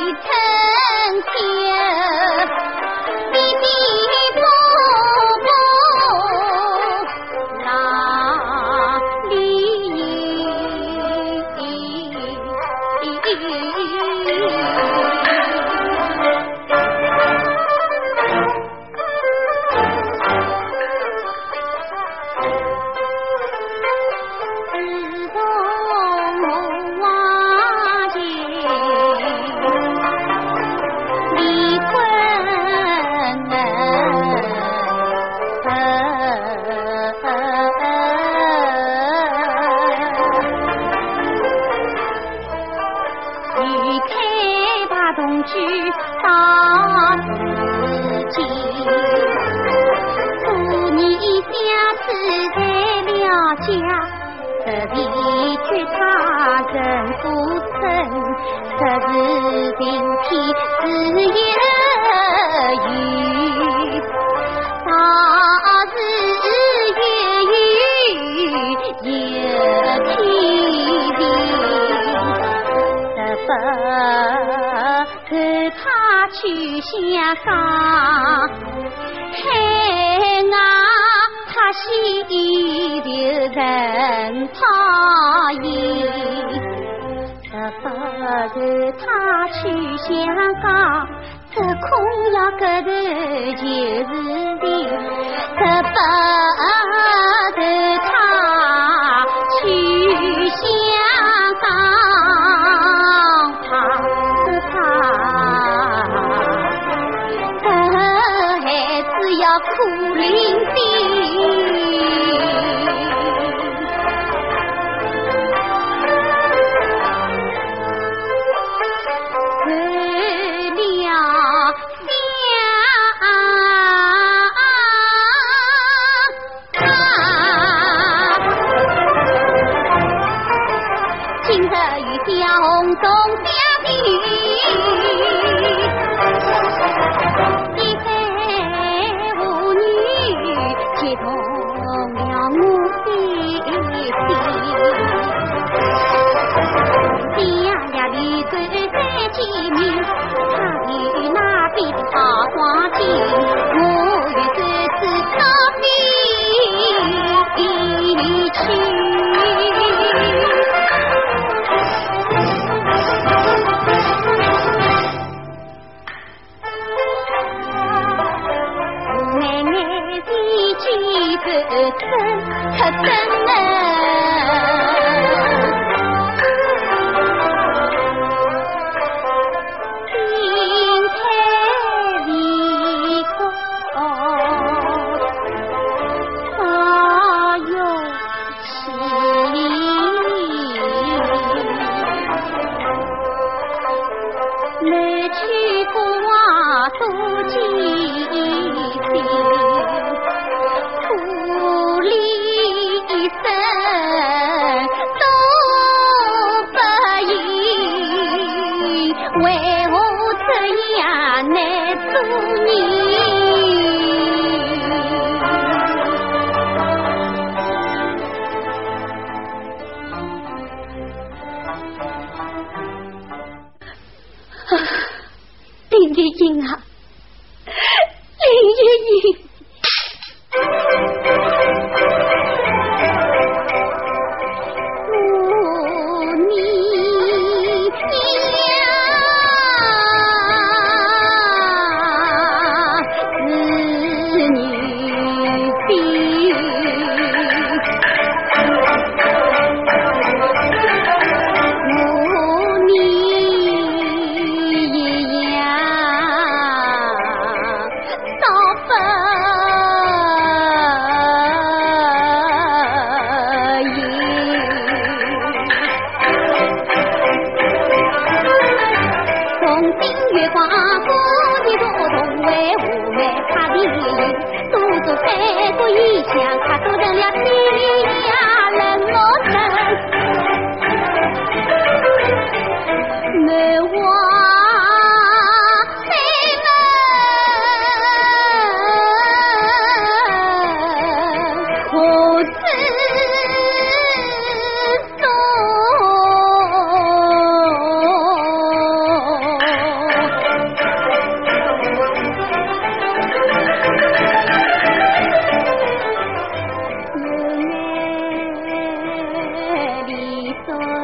비슷 한. 同居到如今祝你下次才了解这里却差人不成这是并替子也去香港海外他洗衣的人怕你这不是他去香港这恐要个头就是的这不 Con 桥玉英啊 ಮಾತಾ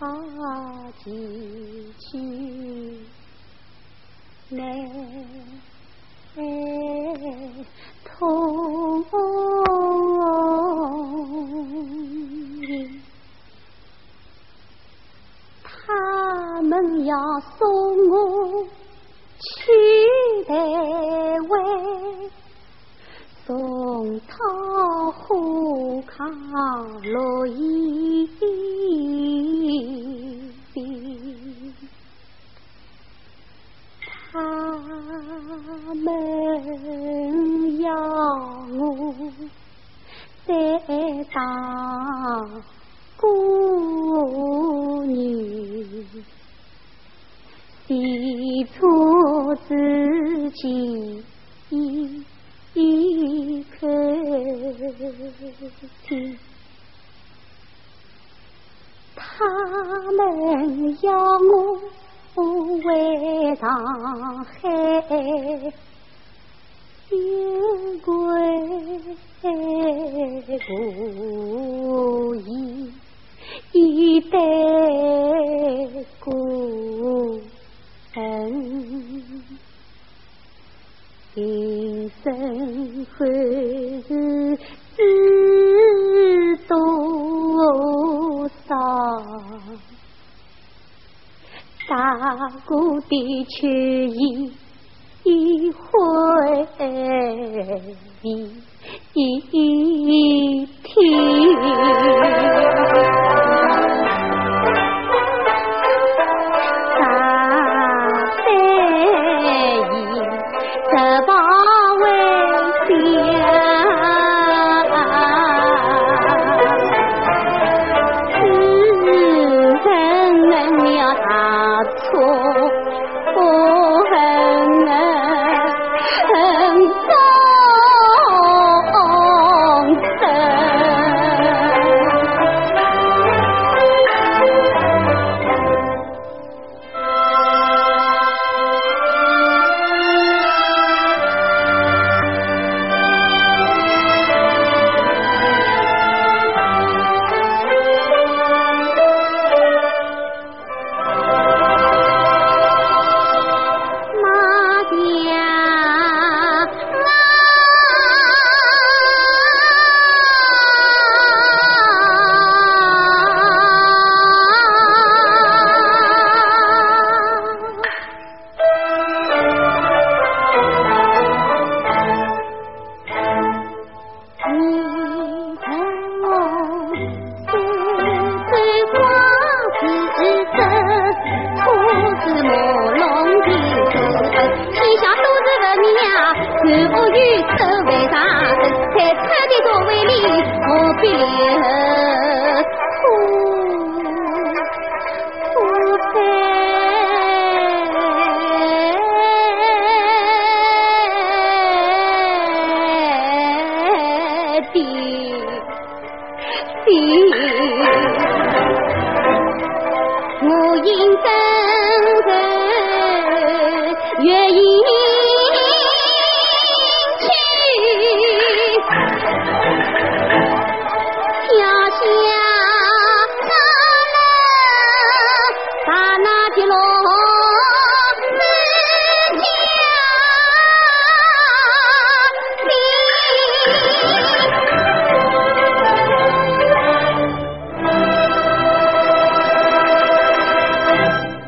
他举起那桶，他们要送我去台湾，送桃花开落叶。上姑娘，谁出自己一一口听？他们要我为上海。想过故意，一得故恨，今生何日知多少？大哥的缺意。一回一提。